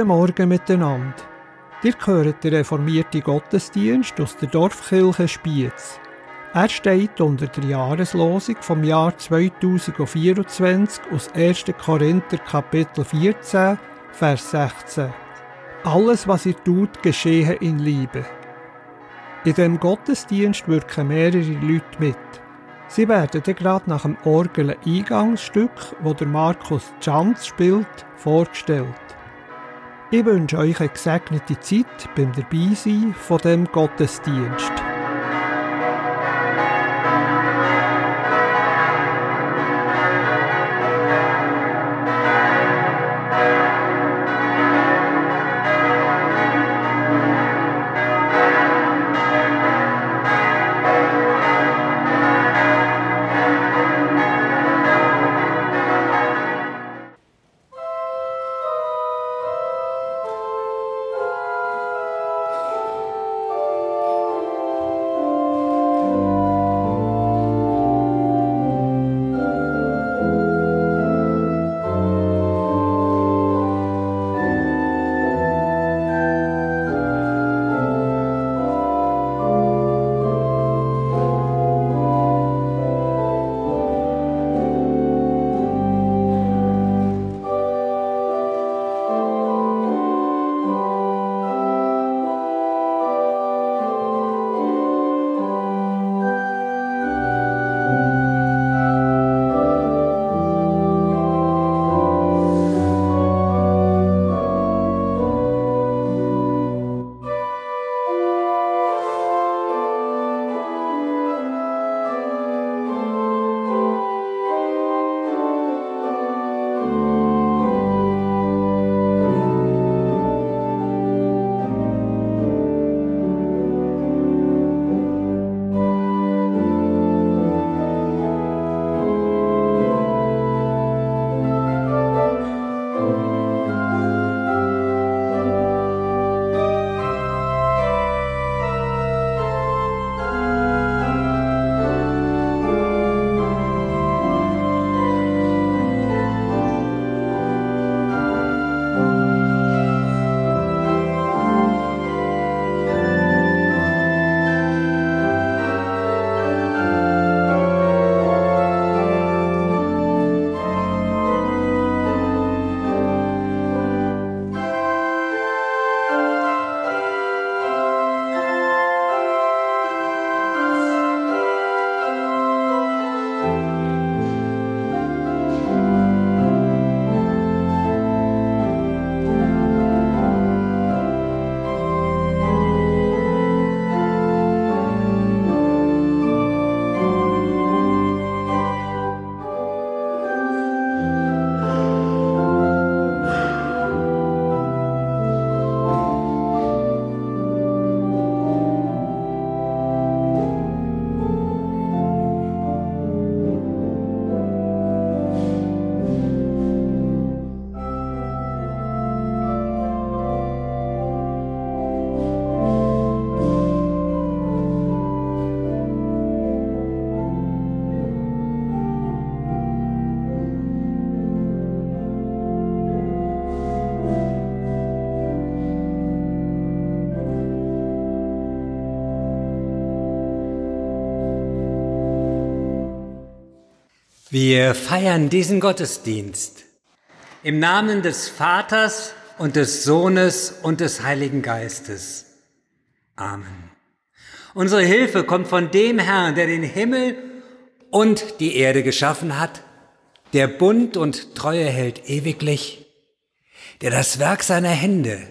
Guten Morgen miteinander. Ihr hört den reformierten Gottesdienst aus der Dorfkirche Spiez. Er steht unter der Jahreslosung vom Jahr 2024 aus 1. Korinther Kapitel 14, Vers 16. Alles, was ihr tut, geschehe in Liebe. In dem Gottesdienst wirken mehrere Leute mit. Sie werden dann gerade nach dem Orgel-Eingangsstück, wo der Markus Chanz spielt, vorgestellt. Ich wünsche euch eine gesegnete Zeit beim Dabeisein von dem Gottesdienst. Wir feiern diesen Gottesdienst im Namen des Vaters und des Sohnes und des Heiligen Geistes. Amen. Unsere Hilfe kommt von dem Herrn, der den Himmel und die Erde geschaffen hat, der Bund und Treue hält ewiglich, der das Werk seiner Hände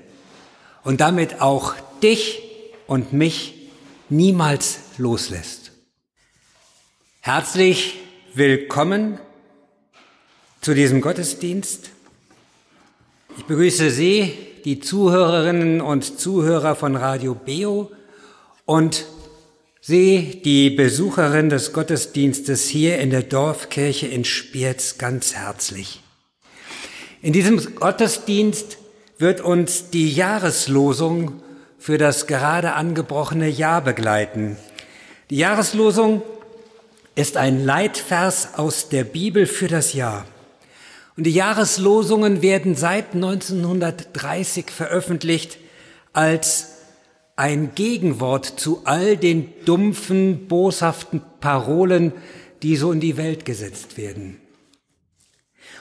und damit auch dich und mich niemals loslässt. Herzlich Willkommen zu diesem Gottesdienst. Ich begrüße Sie, die Zuhörerinnen und Zuhörer von Radio Beo und Sie, die Besucherin des Gottesdienstes hier in der Dorfkirche in Spiez, ganz herzlich. In diesem Gottesdienst wird uns die Jahreslosung für das gerade angebrochene Jahr begleiten. Die Jahreslosung ist ein Leitvers aus der Bibel für das Jahr. Und die Jahreslosungen werden seit 1930 veröffentlicht als ein Gegenwort zu all den dumpfen, boshaften Parolen, die so in die Welt gesetzt werden.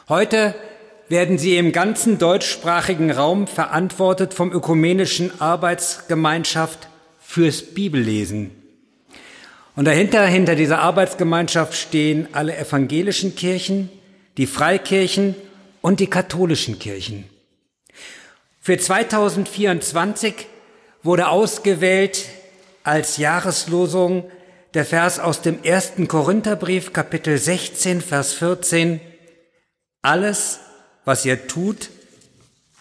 Heute werden sie im ganzen deutschsprachigen Raum verantwortet vom Ökumenischen Arbeitsgemeinschaft fürs Bibellesen. Und dahinter, hinter dieser Arbeitsgemeinschaft stehen alle evangelischen Kirchen, die Freikirchen und die katholischen Kirchen. Für 2024 wurde ausgewählt als Jahreslosung der Vers aus dem ersten Korintherbrief, Kapitel 16, Vers 14. Alles, was ihr tut,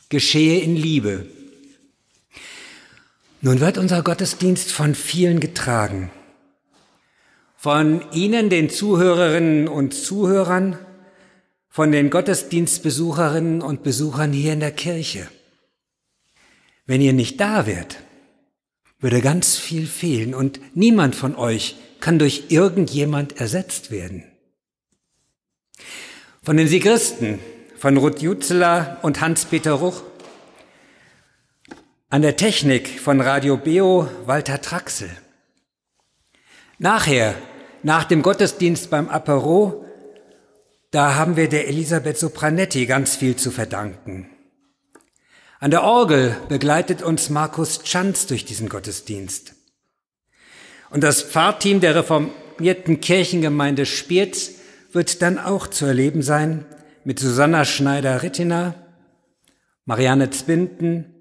geschehe in Liebe. Nun wird unser Gottesdienst von vielen getragen. Von Ihnen, den Zuhörerinnen und Zuhörern, von den Gottesdienstbesucherinnen und Besuchern hier in der Kirche. Wenn ihr nicht da wärt, würde ganz viel fehlen und niemand von euch kann durch irgendjemand ersetzt werden. Von den Sigristen, von Ruth Jutzeler und Hans-Peter Ruch. An der Technik von Radio Beo Walter Traxel. Nachher, nach dem Gottesdienst beim Apero, da haben wir der Elisabeth Sopranetti ganz viel zu verdanken. An der Orgel begleitet uns Markus Chanz durch diesen Gottesdienst. Und das Pfarrteam der reformierten Kirchengemeinde Spiez wird dann auch zu erleben sein mit Susanna Schneider-Rittiner, Marianne Zbinden,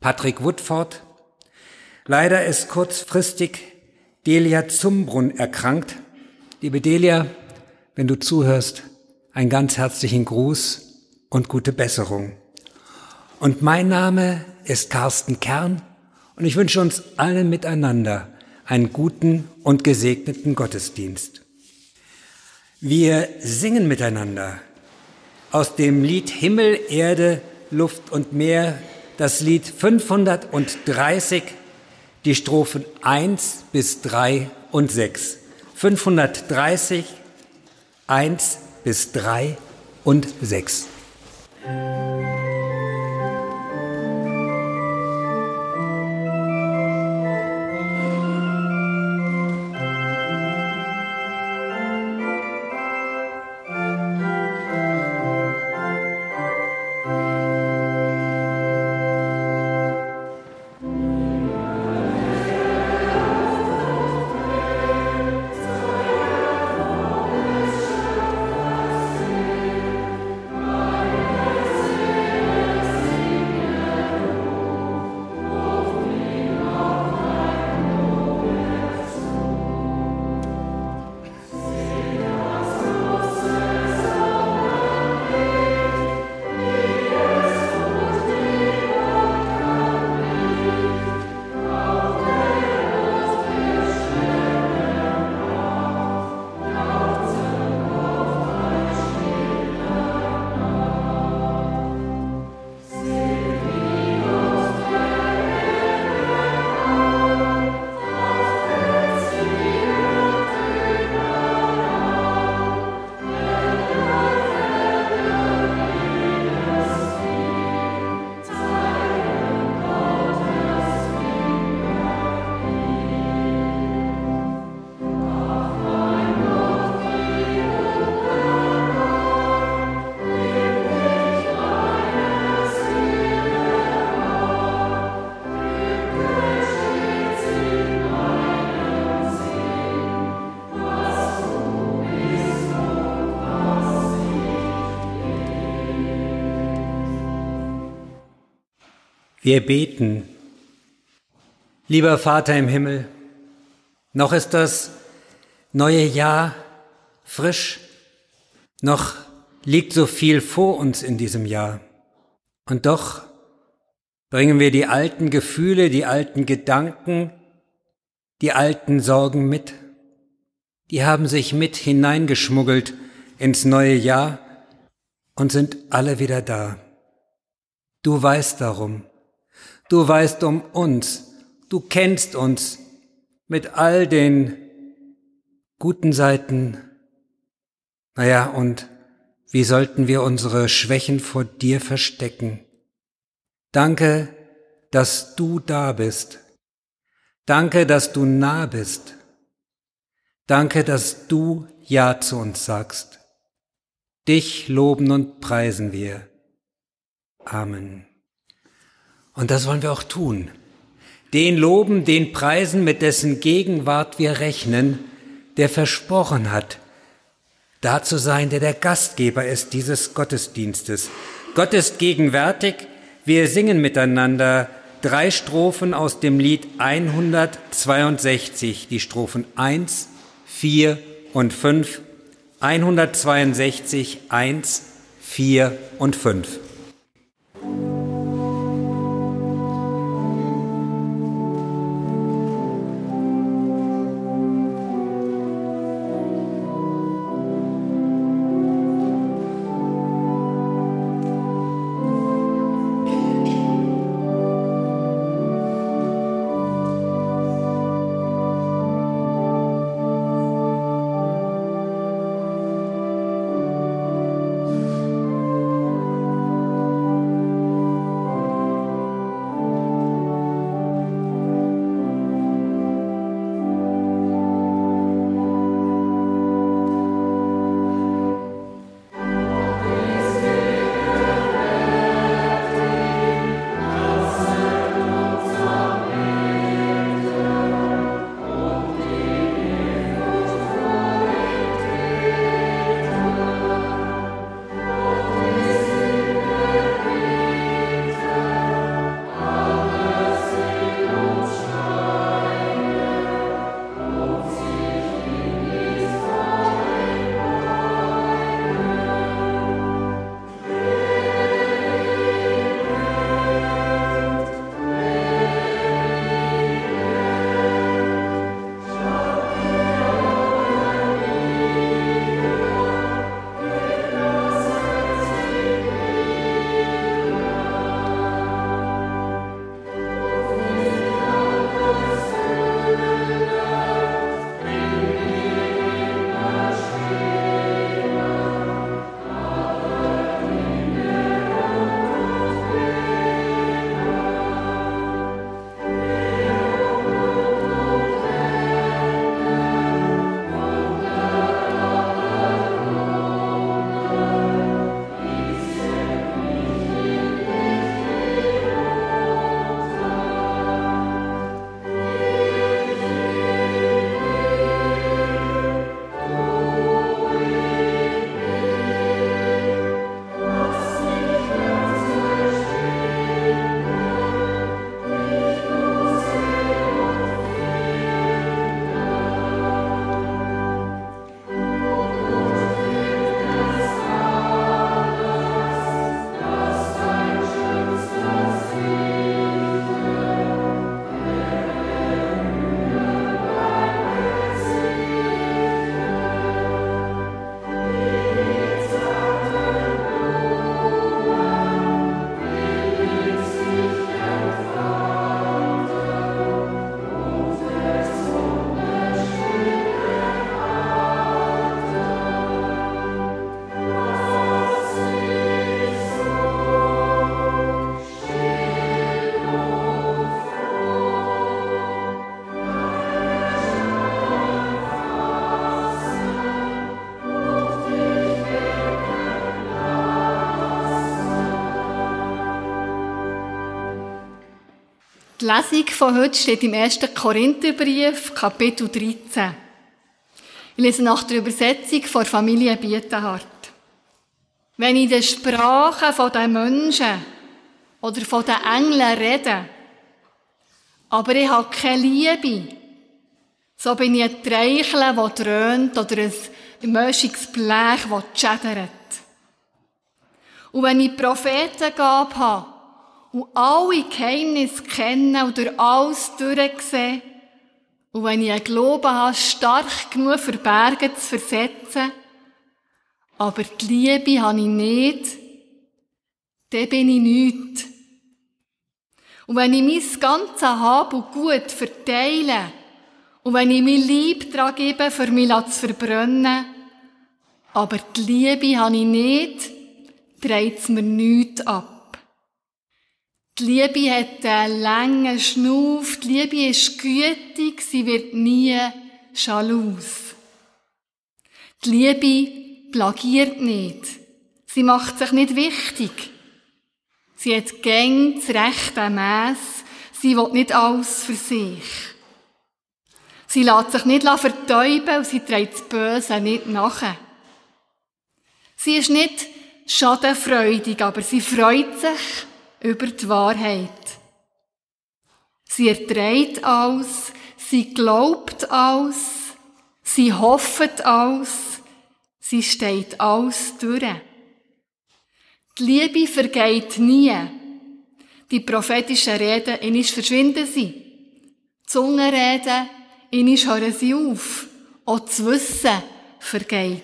Patrick Woodford. Leider ist kurzfristig Delia Zumbrunn erkrankt. Liebe Delia, wenn du zuhörst, einen ganz herzlichen Gruß und gute Besserung. Und mein Name ist Carsten Kern und ich wünsche uns allen miteinander einen guten und gesegneten Gottesdienst. Wir singen miteinander aus dem Lied Himmel, Erde, Luft und Meer, das Lied 530, die Strophen 1 bis 3 und 6. 530, 1 bis 3 und 6. Wir beten. Lieber Vater im Himmel, noch ist das neue Jahr frisch, noch liegt so viel vor uns in diesem Jahr. Und doch bringen wir die alten Gefühle, die alten Gedanken, die alten Sorgen mit. Die haben sich mit hineingeschmuggelt ins neue Jahr und sind alle wieder da. Du weißt darum. Du weißt um uns, du kennst uns mit all den guten Seiten, naja, und Wie sollten wir unsere Schwächen vor dir verstecken? Danke, dass du da bist. Danke, dass du nah bist. Danke, dass du Ja zu uns sagst. Dich loben und preisen wir. Amen. Und das wollen wir auch tun. Den loben, den preisen, mit dessen Gegenwart wir rechnen, der versprochen hat, da zu sein, der der Gastgeber ist dieses Gottesdienstes. Gott ist gegenwärtig. Wir singen miteinander drei Strophen aus dem Lied 162, die Strophen 1, 4 und 5. 162, 1, 4 und 5. Lesung von heute steht im 1. Korintherbrief, Kapitel 13. Ich lese nach der Übersetzung von Familie Bietenhardt. Wenn ich den Sprachen von den Menschen oder von den Engeln rede, aber ich habe keine Liebe, so bin ich ein Treichel, das dröhnt oder ein möschiges Blech, das schädert. Und wenn ich Prophetengabe habe, und alle Geheimnisse kennen und durch alles durchsehen. Und wenn ich einen Glauben habe, stark genug für Berge zu versetzen, aber die Liebe habe ich nicht, dann bin ich nichts. Und wenn ich mein ganzes Hab und Gut verteile, und wenn ich mein Lieb daran gebe, für mich zu verbrennen, Aber die Liebe habe ich nicht, dreht mir nichts ab. Die Liebe hat einen langen Schnuff, die Liebe ist gütig, sie wird nie schalus. Die Liebe plagiert nicht. Sie macht sich nicht wichtig. Sie hat gäng das rechte Mass. Sie will nicht alles für sich. Sie lässt sich nicht vertäuben und sie trägt das Böse nicht nach. Sie ist nicht schadenfreudig, aber sie freut sich über die Wahrheit. Sie erträgt alles, sie glaubt alles, sie hofft alles, sie steht alles durch. Die Liebe vergeht nie. Die prophetischen Reden, in verschwinden sie. Zungenreden, in hören sie auf. Auch das Wissen vergeht.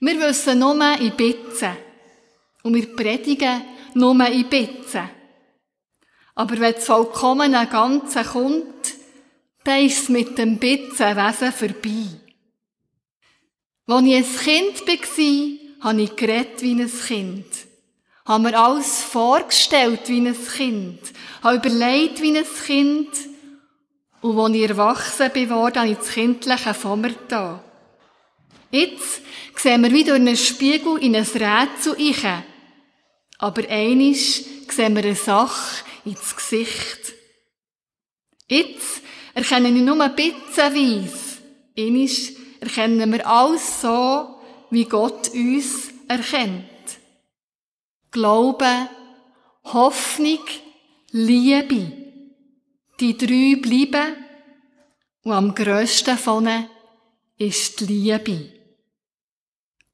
Wir wissen nur in Bitzen. Und wir predigen nur in Bitzen. Aber wenn das vollkommene Ganze kommt, dann ist es mit dem Bitzenwesen vorbei. Als ich ein Kind war, habe ich geredet wie ein Kind. Habe mir alles vorgestellt wie ein Kind. Habe überlegt wie ein Kind. Und als ich erwachsen bin worden, habe ich das Kindliche von mir da. Jetzt sehen wir wieder in einen Spiegel in ein Rätsel rein. Aber einisch sehen wir eine Sache ins Gesicht. Jetzt erkennen wir nur bitzenweise. Einisch erkennen wir alles so, wie Gott uns erkennt. Glaube, Hoffnung, Liebe. Die drei bleiben und am grössten von ist die Liebe.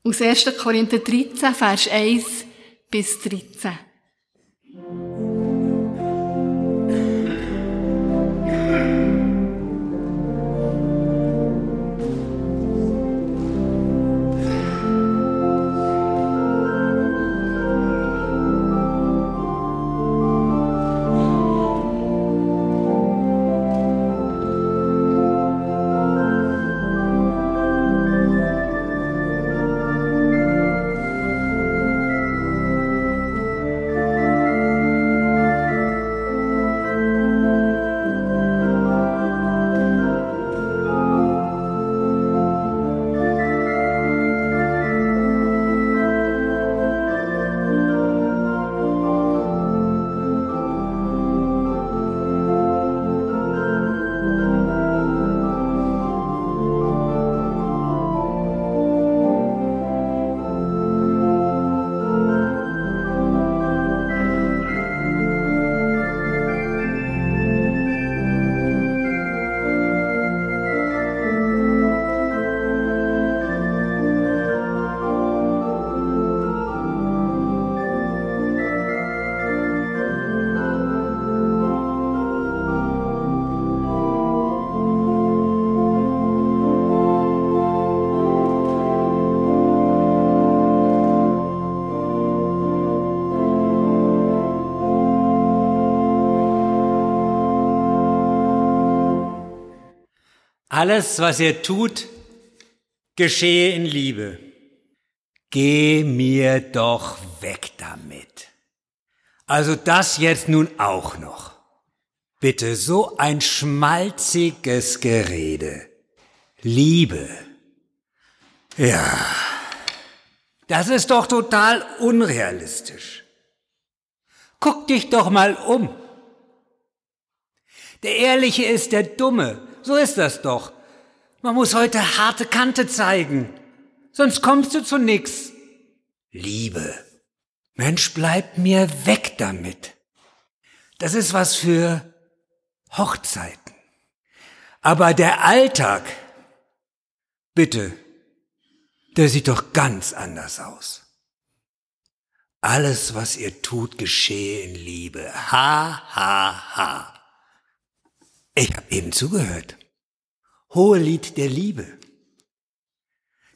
Aus 1. Korinther 13, Vers 1 bis 13. Alles, was ihr tut, geschehe in Liebe. Geh mir doch weg damit. Also das jetzt nun auch noch. Bitte so ein schmalziges Gerede. Liebe. Ja, das ist doch total unrealistisch. Guck dich doch mal um. Der Ehrliche ist der Dumme, so ist das doch. Man muss heute harte Kante zeigen, sonst kommst du zu nix. Liebe. Mensch, bleib mir weg damit. Das ist was für Hochzeiten. Aber der Alltag, bitte, der sieht doch ganz anders aus. Alles, was ihr tut, geschehe in Liebe. Ha, ha, ha. Ich habe eben zugehört. Hohe Lied der Liebe.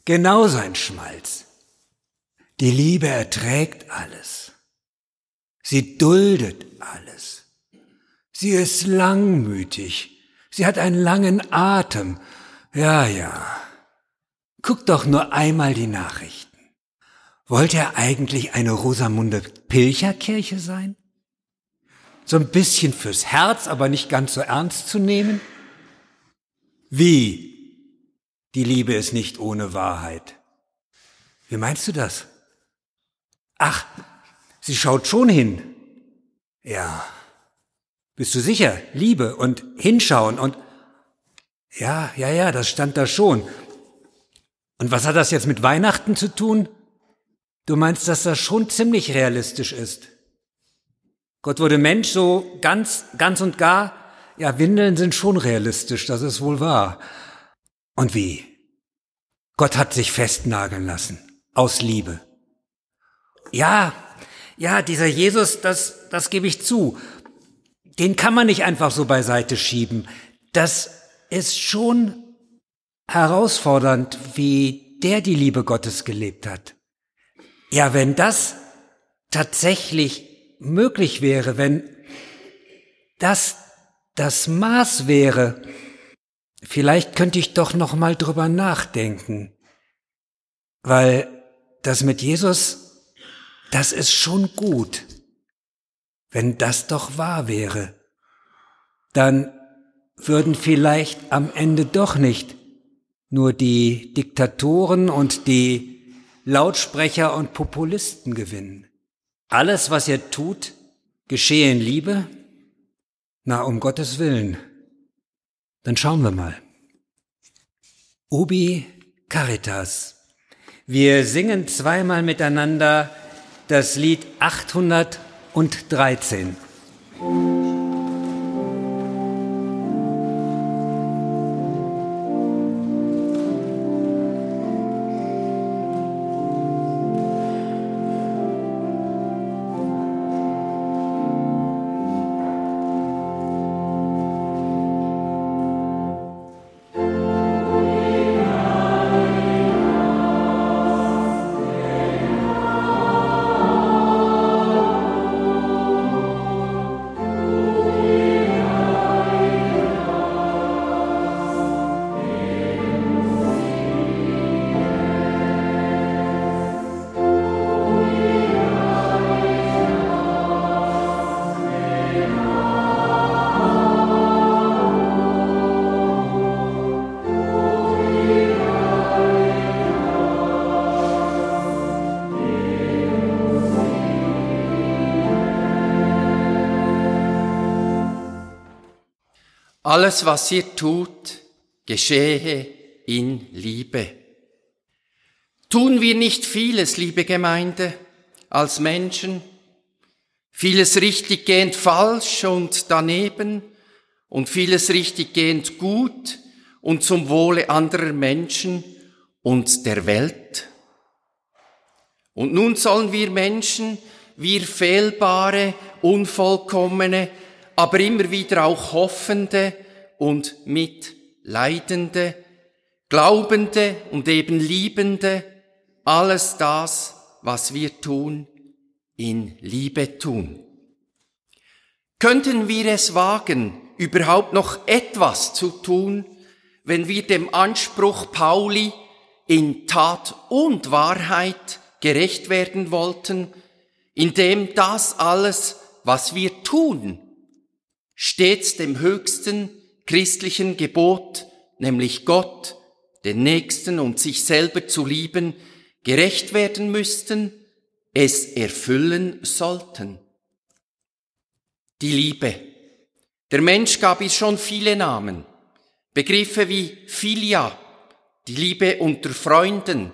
Genau sein Schmalz. Die Liebe erträgt alles. Sie duldet alles. Sie ist langmütig. Sie hat einen langen Atem. Ja, ja. Guck doch nur einmal die Nachrichten. Wollte er eigentlich eine Rosamunde Pilcherkirche sein? So ein bisschen fürs Herz, aber nicht ganz so ernst zu nehmen? Wie? Die Liebe ist nicht ohne Wahrheit. Wie meinst du das? Ach, sie schaut schon hin. Ja. Bist du sicher? Liebe und hinschauen und ja, ja, ja, das stand da schon. Und was hat das jetzt mit Weihnachten zu tun? Du meinst, dass das schon ziemlich realistisch ist. Gott wurde Mensch so ganz, ganz und gar. Ja, Windeln sind schon realistisch, das ist wohl wahr. Und wie? Gott hat sich festnageln lassen. Aus Liebe. Ja, ja, dieser Jesus, das, das gebe ich zu. Den kann man nicht einfach so beiseite schieben. Das ist schon herausfordernd, wie der die Liebe Gottes gelebt hat. Ja, wenn das tatsächlich möglich wäre, wenn das das Maß wäre, vielleicht könnte ich doch noch mal drüber nachdenken, weil das mit Jesus, das ist schon gut. Wenn das doch wahr wäre, dann würden vielleicht am Ende doch nicht nur die Diktatoren und die Lautsprecher und Populisten gewinnen. Alles, was ihr tut, geschehe in Liebe? Na, um Gottes Willen. Dann schauen wir mal. Ubi Caritas. Wir singen zweimal miteinander das Lied 813. Alles, was ihr tut, geschehe in Liebe. Tun wir nicht vieles, liebe Gemeinde, als Menschen? Vieles richtiggehend falsch und daneben und vieles richtiggehend gut und zum Wohle anderer Menschen und der Welt. Und nun sollen wir Menschen, wir fehlbare, unvollkommene, aber immer wieder auch hoffende und mitleidende, glaubende und eben liebende, alles das, was wir tun, in Liebe tun. Könnten wir es wagen, überhaupt noch etwas zu tun, wenn wir dem Anspruch Pauli in Tat und Wahrheit gerecht werden wollten, indem das alles, was wir tun, stets dem höchsten christlichen Gebot, nämlich Gott, den Nächsten und sich selber zu lieben, gerecht werden müssten, es erfüllen sollten. Die Liebe. Der Mensch gab ihr schon viele Namen. Begriffe wie Philia, die Liebe unter Freunden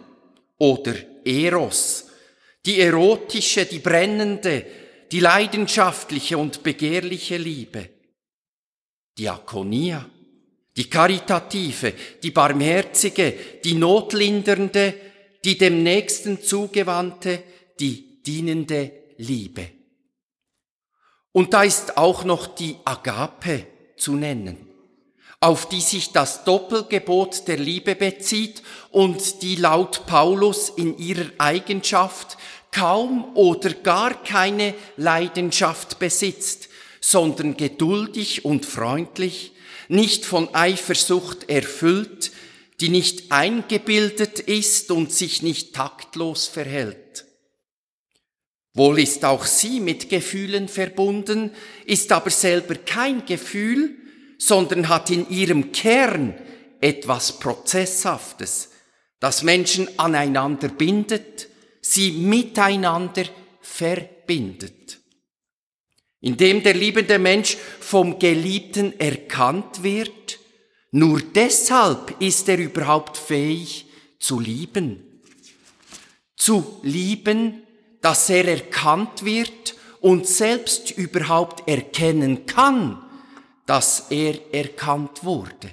oder Eros, die erotische, die brennende, die leidenschaftliche und begehrliche Liebe. Diakonia, die karitative, die barmherzige, die notlindernde, die dem Nächsten zugewandte, die dienende Liebe. Und da ist auch noch die Agape zu nennen, auf die sich das Doppelgebot der Liebe bezieht und die laut Paulus in ihrer Eigenschaft kaum oder gar keine Leidenschaft besitzt, sondern geduldig und freundlich, nicht von Eifersucht erfüllt, die nicht eingebildet ist und sich nicht taktlos verhält. Wohl ist auch sie mit Gefühlen verbunden, ist aber selber kein Gefühl, sondern hat in ihrem Kern etwas Prozesshaftes, das Menschen aneinander bindet, sie miteinander verbindet. Indem der liebende Mensch vom Geliebten erkannt wird, nur deshalb ist er überhaupt fähig zu lieben. Zu lieben, dass er erkannt wird und selbst überhaupt erkennen kann, dass er erkannt wurde.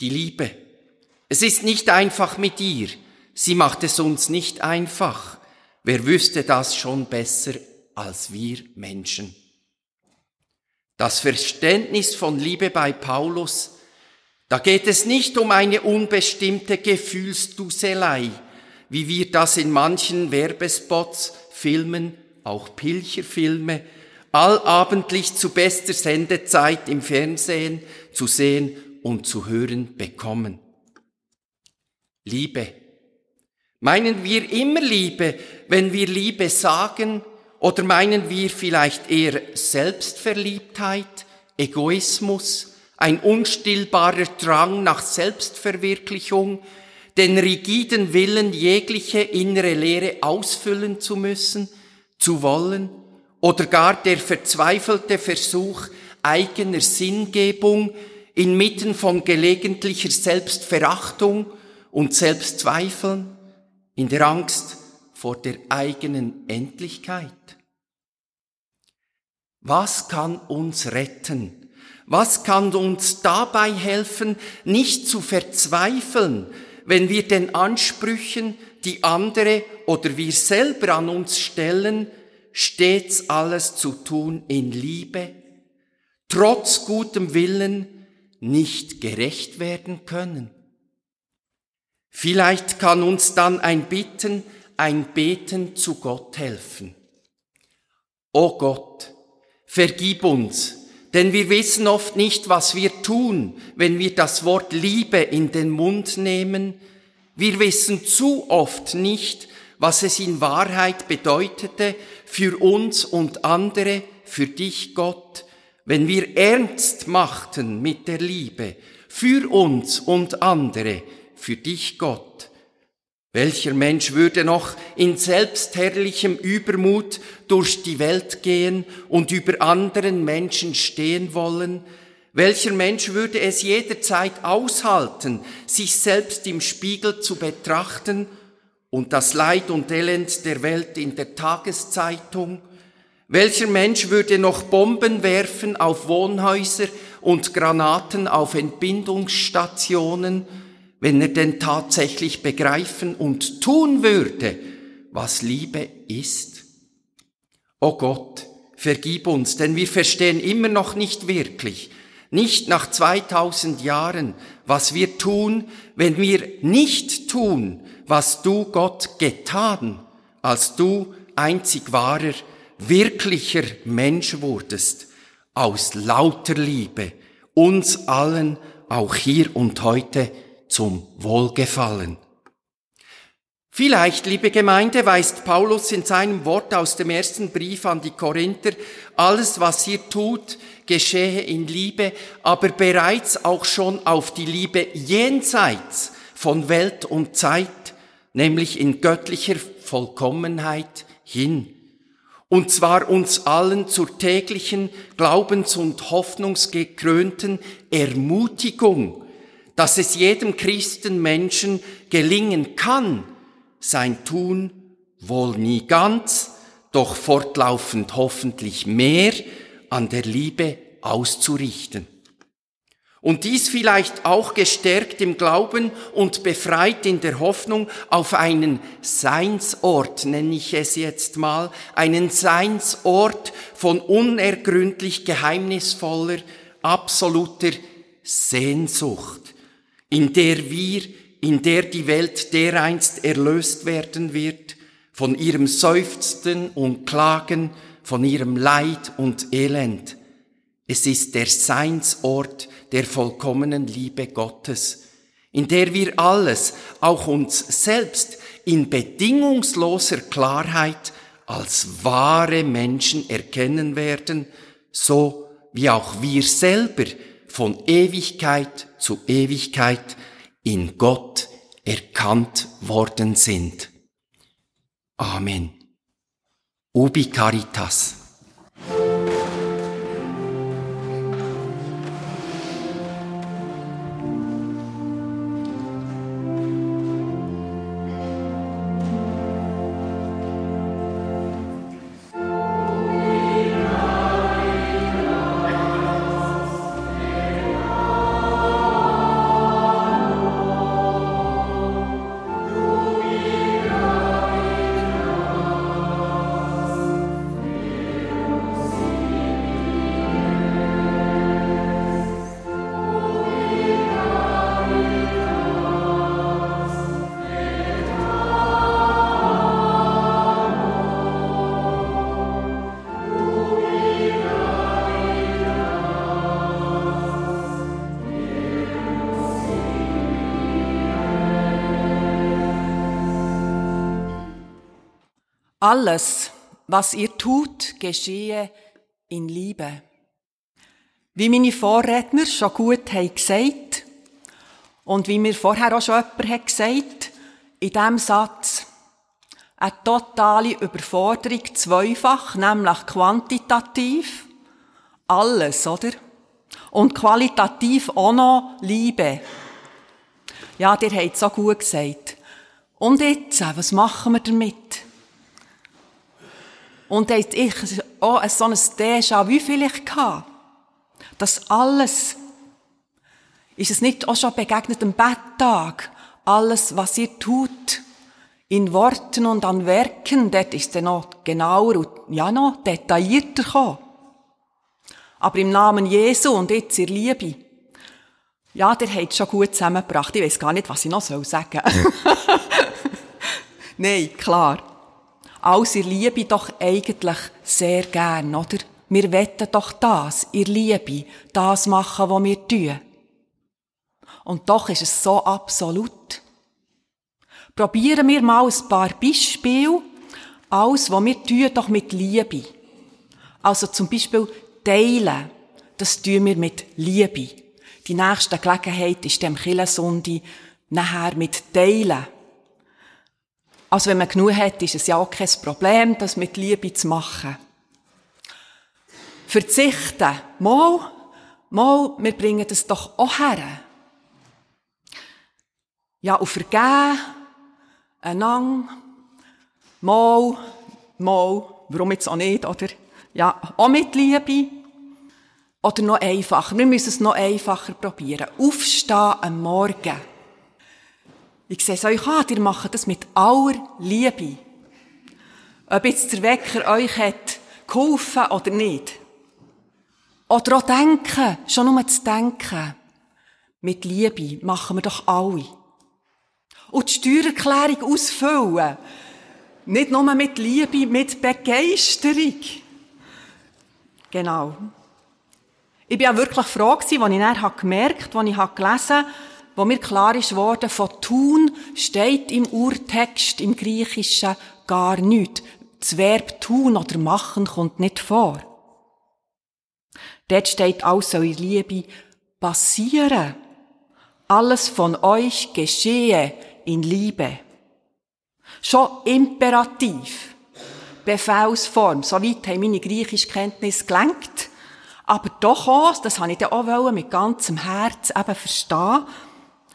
Die Liebe. Es ist nicht einfach mit ihr. Sie macht es uns nicht einfach. Wer wüsste das schon besser als wir Menschen? Das Verständnis von Liebe bei Paulus, da geht es nicht um eine unbestimmte Gefühlsduselei, wie wir das in manchen Werbespots, Filmen, auch Pilcherfilme, allabendlich zu bester Sendezeit im Fernsehen zu sehen und zu hören bekommen. Liebe. Meinen wir immer Liebe, wenn wir Liebe sagen, oder meinen wir vielleicht eher Selbstverliebtheit, Egoismus, ein unstillbarer Drang nach Selbstverwirklichung, den rigiden Willen, jegliche innere Lehre ausfüllen zu müssen, zu wollen, oder gar der verzweifelte Versuch eigener Sinngebung inmitten von gelegentlicher Selbstverachtung und Selbstzweifeln, in der Angst vor der eigenen Endlichkeit? Was kann uns retten? Was kann uns dabei helfen, nicht zu verzweifeln, wenn wir den Ansprüchen, die andere oder wir selber an uns stellen, stets alles zu tun in Liebe, trotz gutem Willen nicht gerecht werden können? Vielleicht kann uns dann ein Bitten, ein Beten zu Gott helfen. O Gott, vergib uns, denn wir wissen oft nicht, was wir tun, wenn wir das Wort Liebe in den Mund nehmen. Wir wissen zu oft nicht, was es in Wahrheit bedeutete für uns und andere, für dich, Gott, wenn wir ernst machten mit der Liebe, für uns und andere, für dich, Gott. Welcher Mensch würde noch in selbstherrlichem Übermut durch die Welt gehen und über anderen Menschen stehen wollen? Welcher Mensch würde es jederzeit aushalten, sich selbst im Spiegel zu betrachten und das Leid und Elend der Welt in der Tageszeitung? Welcher Mensch würde noch Bomben werfen auf Wohnhäuser und Granaten auf Entbindungsstationen? Wenn er denn tatsächlich begreifen und tun würde, was Liebe ist? O Gott, vergib uns, denn wir verstehen immer noch nicht wirklich, nicht nach 2000 Jahren, was wir tun, wenn wir nicht tun, was du Gott getan, als du einzig wahrer, wirklicher Mensch wurdest, aus lauter Liebe, uns allen, auch hier und heute, zum Wohlgefallen. Vielleicht, liebe Gemeinde, weist Paulus in seinem Wort aus dem ersten Brief an die Korinther, alles, was ihr tut, geschehe in Liebe, aber bereits auch schon auf die Liebe jenseits von Welt und Zeit, nämlich in göttlicher Vollkommenheit hin. Und zwar uns allen zur täglichen Glaubens- und Hoffnungsgekrönten Ermutigung dass es jedem Christenmenschen gelingen kann, sein Tun wohl nie ganz, doch fortlaufend hoffentlich mehr an der Liebe auszurichten. Und dies vielleicht auch gestärkt im Glauben und befreit in der Hoffnung auf einen Seinsort, nenne ich es jetzt mal, einen Seinsort von unergründlich geheimnisvoller, absoluter Sehnsucht in der wir, in der die Welt dereinst erlöst werden wird, von ihrem Seufzen und Klagen, von ihrem Leid und Elend. Es ist der Seinsort der vollkommenen Liebe Gottes, in der wir alles, auch uns selbst, in bedingungsloser Klarheit als wahre Menschen erkennen werden, so wie auch wir selber von Ewigkeit zu Ewigkeit in Gott erkannt worden sind. Amen. Ubi Caritas. Alles, was ihr tut, geschehe in Liebe. Wie meine Vorredner schon gut haben gesagt und wie mir vorher auch schon jemand hat gesagt, in diesem Satz, eine totale Überforderung zweifach, nämlich quantitativ, alles, oder? Und qualitativ auch noch Liebe. Ja, der hat so gut gesagt. Und jetzt, was machen wir damit? Und da hatte ich auch so ein Déjà-vu vielleicht gehabt. Das alles, ist es nicht auch schon begegnet am Betttag? Alles, was ihr tut, in Worten und an Werken, dort ist es noch genauer und ja noch detaillierter gekommen. Aber im Namen Jesu und jetzt ihr Liebe, ja, der hat schon gut zusammengebracht. Ich weiß gar nicht, was ich noch sagen soll. Nein, klar alles ihr Liebe doch eigentlich sehr gern, oder? Wir wetten doch das, ihr Liebe, das machen, was wir tun. Und doch ist es so absolut. Probieren wir mal ein paar Beispiele, alles, was wir tun, doch mit Liebe. Also zum Beispiel teilen, das tun wir mit Liebe. Die nächste Gelegenheit ist dem Killensonntag nachher mit Teilen. Also wenn man genug hat, ist es ja auch kein Problem, das mit Liebe zu machen. Verzichten. Mal, mal, wir bringen das doch auch her. Ja, und vergeben, einander, mal, mal, warum jetzt auch nicht, oder? Ja, auch mit Liebe. Oder noch einfacher. Wir müssen es noch einfacher probieren. Aufstehen am Morgen. Ich sehe es euch an, ihr macht das mit aller Liebe. Ob jetzt der Wecker euch hat geholfen oder nicht. Oder auch denken, schon nur zu denken. Mit Liebe machen wir doch alle. Und die Steuererklärung ausfüllen. Nicht nur mit Liebe, mit Begeisterung. Genau. Ich bin auch wirklich froh gewesen, als ich dann gemerkt habe, als ich gelesen habe, wo mir klar ist worden, von tun steht im Urtext, im Griechischen gar nichts. Das Verb tun oder machen kommt nicht vor. Dort steht also in Liebe passieren. Alles von euch geschehe in Liebe. Schon imperativ. Befehlsform. Soweit haben meine griechische Kenntnis gelenkt. Aber doch auch, das habe ich dann auch mit ganzem Herz eben verstehen,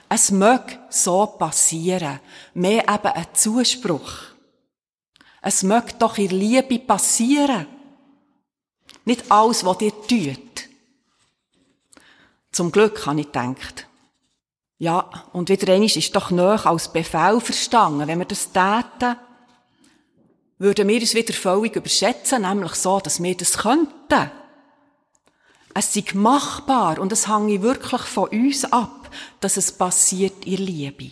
es mag so passieren. Mehr eben ein Zuspruch. Es mag doch in Liebe passieren. Nicht alles, was ihr tut. Zum Glück habe ich gedacht. Ja, und wieder einmal ist doch noch als Befehl verstanden. Wenn wir das täten, würden wir es wieder völlig überschätzen, nämlich so, dass wir das könnten. Es ist machbar und es hängt wirklich von uns ab, dass es passiert, ihr Liebe.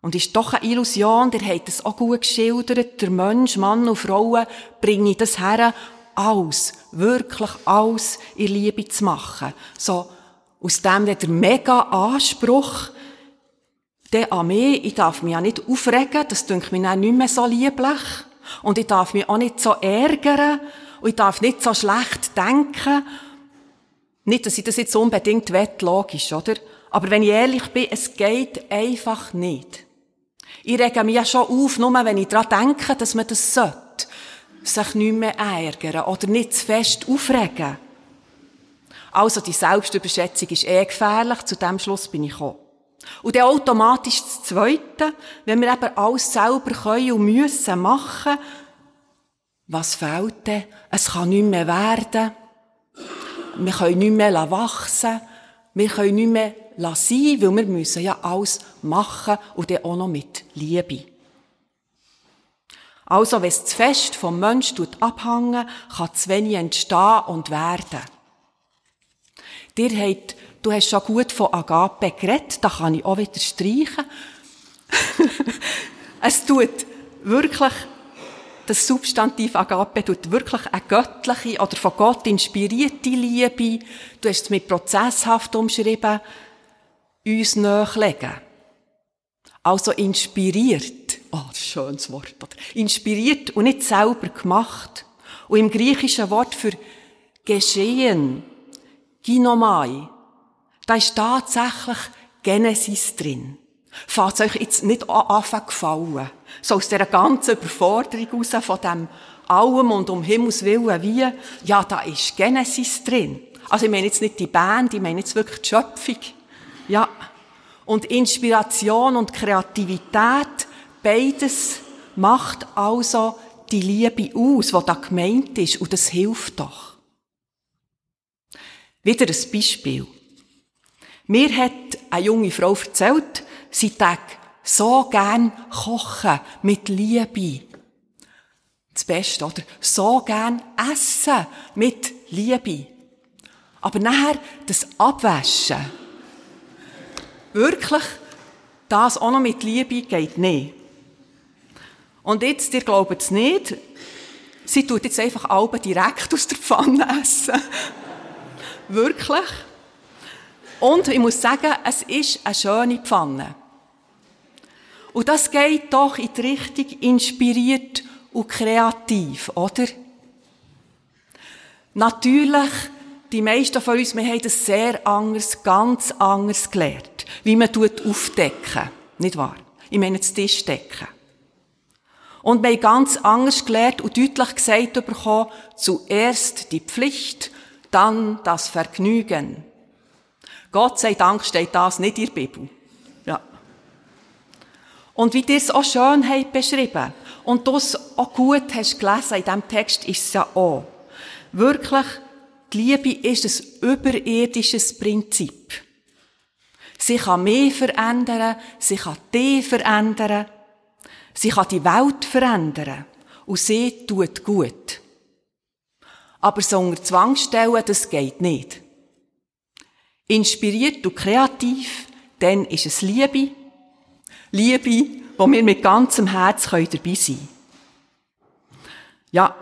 Und ist doch eine Illusion, der hat es auch gut geschildert, der Mensch, Mann und Frau, bringe das her, alles, wirklich alles in Liebe zu machen. So, Aus dem der mega Anspruch, der an mich, ich darf mich ja nicht aufregen, das dünkt mir dann nicht mehr so lieblich. Und ich darf mich auch nicht so ärgern. Und ich darf nicht so schlecht denken. Nicht, dass ich das jetzt unbedingt will, logisch, oder? Aber wenn ich ehrlich bin, es geht einfach nicht. Ich rege mich ja schon auf, nur wenn ich daran denke, dass man das sollte. Sich nicht mehr ärgern oder nicht zu fest aufregen. Also, die Selbstüberschätzung ist eh gefährlich. Zu dem Schluss bin ich gekommen. Und dann automatisch das Zweite, wenn wir eben alles selber können und müssen machen, was fehlt denn? Es kann nicht mehr werden. Wir können nicht mehr wachsen. Wir können nicht mehr sein, weil wir müssen ja alles machen und dann auch noch mit Liebe. Also, wenn es zu fest vom Mensch abhängen, kann zu wenig entstehen und werden. Dir habt, du hast schon gut von Agape geredet, da kann ich auch wieder streichen. es tut wirklich, das Substantiv Agape tut wirklich eine göttliche oder von Gott inspirierte Liebe, du hast es mit prozesshaft umschrieben, uns nachlegen. Also inspiriert. Oh, ein schönes Wort. Oder? Inspiriert und nicht selber gemacht. Und im griechischen Wort für geschehen, ginomai, da ist tatsächlich Genesis drin. Fahrt euch jetzt nicht anfangen gefallen. So aus dieser ganzen Überforderung raus von dem allem und um Himmels Willen wie, ja, da ist Genesis drin. Also ich meine jetzt nicht die Band, ich meine jetzt wirklich die Schöpfung. Ja. Und Inspiration und Kreativität, beides macht also die Liebe aus, die da gemeint ist, und das hilft doch. Wieder ein Beispiel. Mir hat eine junge Frau erzählt, sie tag so gern kochen, mit Liebe. Das Beste, oder? So gern essen, mit Liebe. Aber nachher das Abwaschen, wirklich, das auch noch mit Liebe geht nicht. Und jetzt, ihr glaubt es nicht, sie tut jetzt einfach Alben direkt aus der Pfanne essen. wirklich. Und ich muss sagen, es ist eine schöne Pfanne. Und das geht doch in die Richtung inspiriert und kreativ, oder? Natürlich, die meisten von uns, wir haben das sehr anders, ganz anders gelernt wie man tut aufdecken. Nicht wahr? Ich meine das Tischdecken. Und wir haben ganz anders gelernt und deutlich gesagt bekommen, zuerst die Pflicht, dann das Vergnügen. Gott sei Dank steht das nicht in der Bibel. Und wie dir auch schön habt beschrieben und du auch gut hast gelesen, in diesem Text ist es ja auch. Wirklich, die Liebe ist ein überirdisches Prinzip. Sie kann mich verändern, sie kann dich verändern, sie kann die Welt verändern und sie tut gut. Aber so unter Zwang stellen, das geht nicht. Inspiriert und kreativ, dann ist es Liebe. Liebe, wo wir mit ganzem Herz dabei sein können. Ja,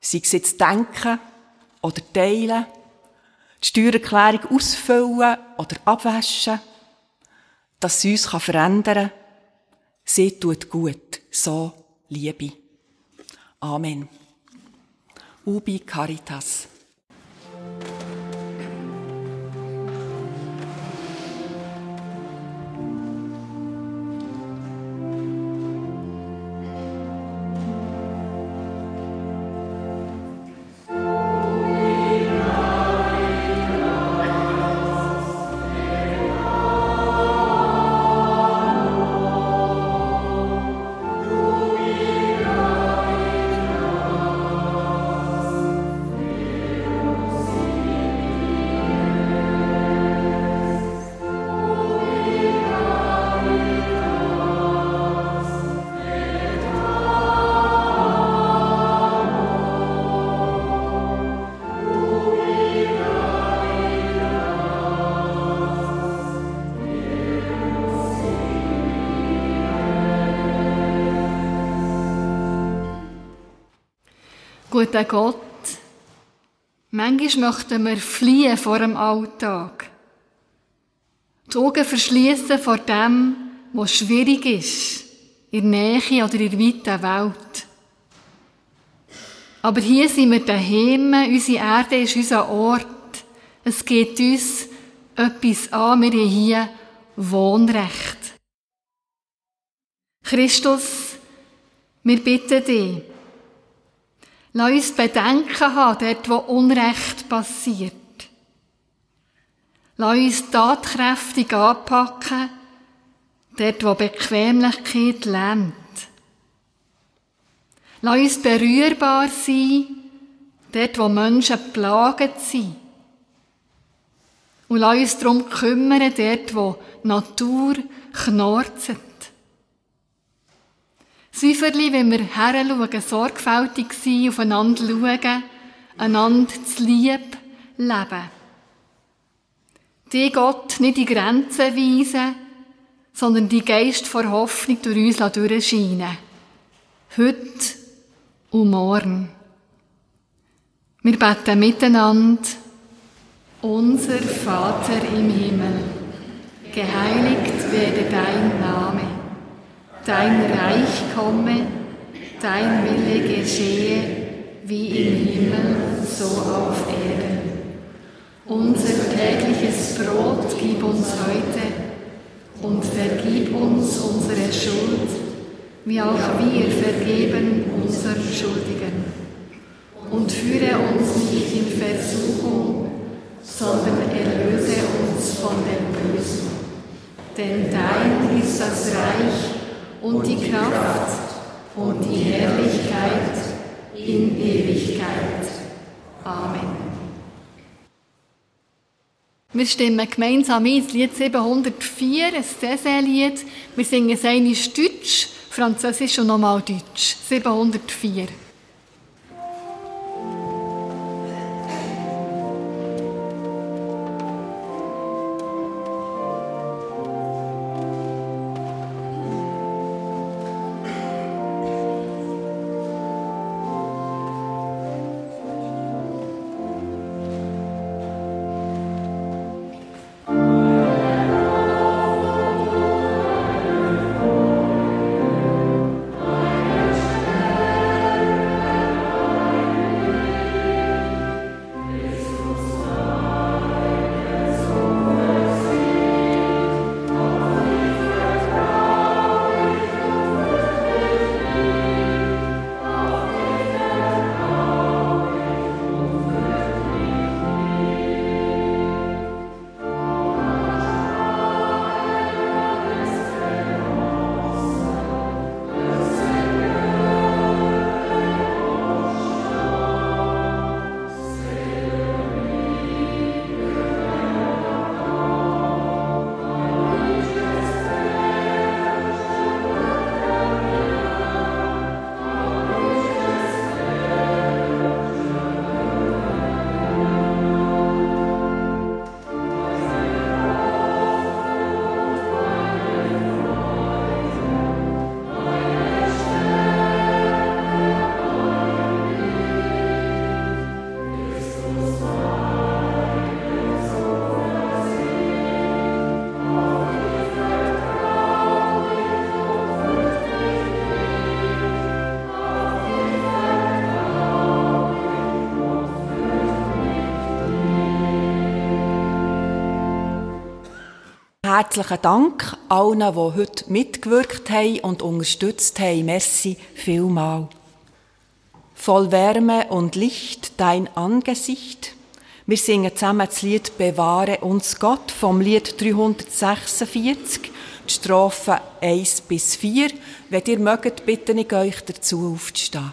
sei es jetzt denken oder teilen, die Steuererklärung ausfüllen oder abwaschen, dass sie uns verändern kann. Sie tut gut. So Liebe. Amen. Ubi Caritas. Guter Gott, manchmal möchten wir fliehen vor dem Alltag. Die Augen verschließen vor dem, was schwierig ist, in der Nähe oder in der weiten Welt. Aber hier sind wir daheim, unsere Erde ist unser Ort. Es geht uns etwas an, wir haben hier Wohnrecht. Christus, wir bitten dich, lass uns Bedenken haben, dort wo Unrecht passiert. Lass uns tatkräftig anpacken, dort wo Bequemlichkeit lähmt. Lass uns berührbar sein, dort wo Menschen plaget sind. Und lass uns darum kümmern, dort wo Natur knorzt. Säuferli, wenn wir heranschauen, sorgfältig sein, aufeinander schauen, einander zu lieb leben. Die Gott nicht in Grenzen weisen, sondern die Geist vor Hoffnung durch uns durchscheinen. Heute und morgen. Wir beten miteinander. Unser Vater im Himmel, geheiligt werde dein Name, dein Reich komme, dein Wille geschehe, wie im Himmel, so auf Erden. Unser tägliches Brot gib uns heute und vergib uns unsere Schuld, wie auch wir vergeben unseren Schuldigen. Und führe uns nicht in Versuchung, sondern erlöse uns von dem Bösen. Denn dein ist das Reich und die Kraft und die Herrlichkeit in Ewigkeit. Amen. Wir stimmen gemeinsam ein, das Lied 704, ein Cézanne-Lied. Wir singen es einmal Deutsch, Französisch und nochmal Deutsch. 704. Herzlichen Dank allen, die heute mitgewirkt haben und unterstützt haben. Merci vielmal. Voll Wärme und Licht dein Angesicht. Wir singen zusammen das Lied Bewahre uns Gott vom Lied 346, die Strophen 1 bis 4. Wenn ihr mögt, bitte ich euch dazu aufzustehen.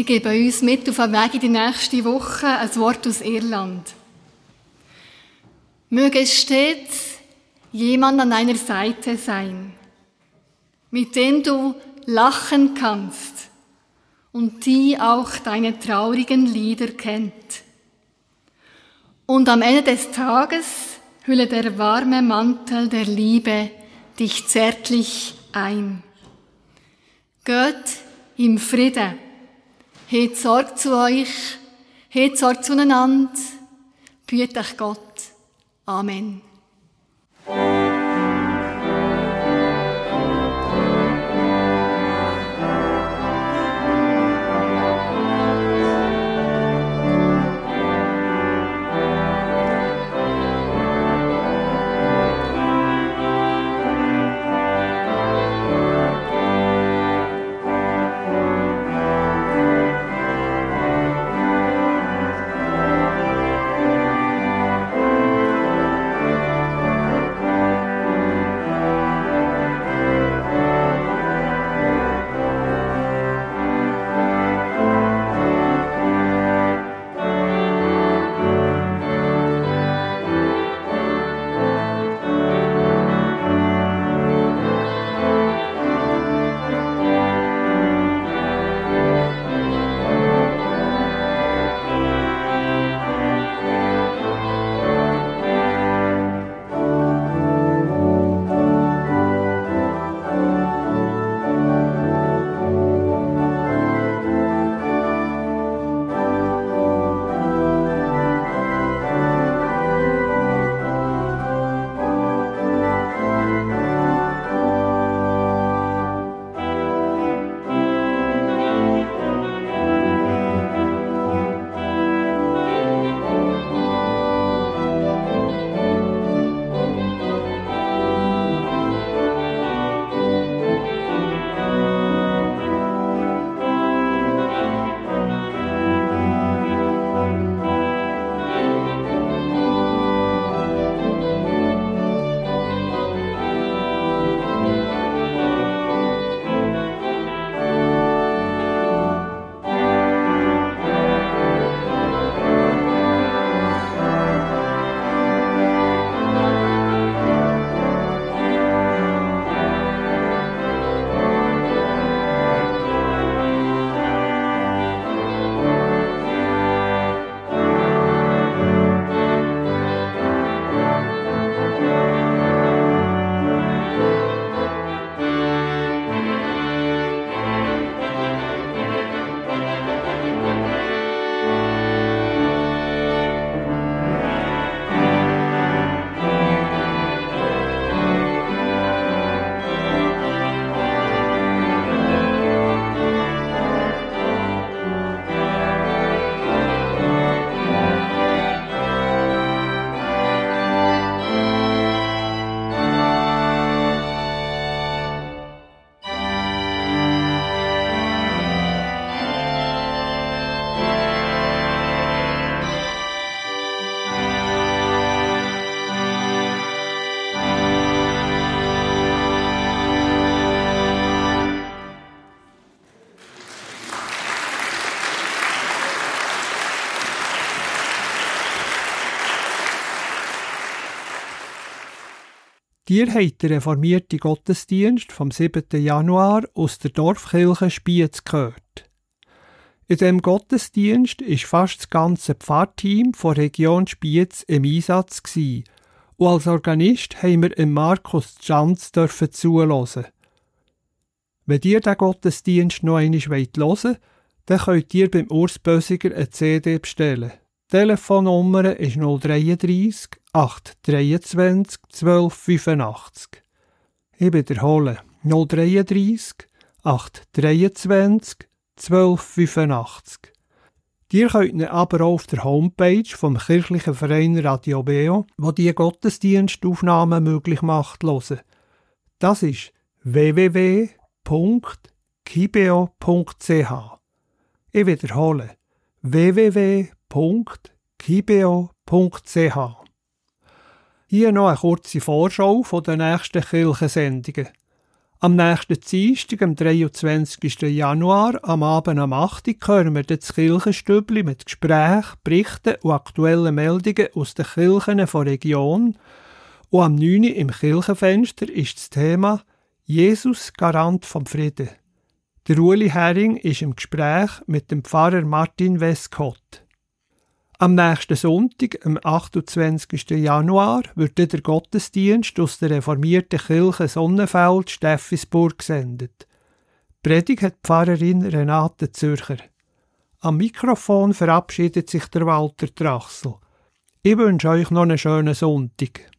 Ich gebe uns mit auf den Weg in die nächste Woche ein Wort aus Irland. Möge stets jemand an deiner Seite sein, mit dem du lachen kannst und die auch deine traurigen Lieder kennt. Und am Ende des Tages hülle der warme Mantel der Liebe dich zärtlich ein. Geht im Frieden. Hebt Sorge zu euch, hebt Sorge zueinander, behüt euch Gott. Amen. Dir habt den reformierten Gottesdienst vom 7. Januar aus der Dorfkirche Spiez gehört. In dem Gottesdienst ist fast das ganze Pfarrteam von Region Spiez im Einsatz gewesen. und als Organist haben wir im Markus Janz dürfen zuhören. Wenn ihr den Gottesdienst noch einmal hören wollt, dann könnt ihr beim Urs Bösiger eine CD bestellen. Telefonnummer ist 033 823 1285. Ich wiederhole 033 823 1285. Ihr könnt ihn aber auch auf der Homepage vom kirchlichen Verein Radio Beo, wo die Gottesdienstaufnahmen möglich macht, hören. Das ist www.kibeo.ch. Ich wiederhole www.kibeo.ch www.kibeo.ch. Hier noch eine kurze Vorschau von den nächsten Kirchensendungen. Am nächsten Dienstag, am 23. Januar, am Abend am 8. Uhr, hören wir das Kirchenstübli mit Gesprächen, Berichten und aktuellen Meldungen aus den Kirchen der Region. Und am 9. Uhr im Kirchenfenster ist das Thema Jesus, Garant vom Frieden. Der Uli Hering ist im Gespräch mit dem Pfarrer Martin Westcott. Am nächsten Sonntag, am 28. Januar, wird der Gottesdienst aus der reformierten Kirche Sonnenfeld Steffisburg gesendet. Predigt hat Pfarrerin Renate Zürcher. Am Mikrofon verabschiedet sich der Walter Trachsel. Ich wünsche euch noch einen schönen Sonntag.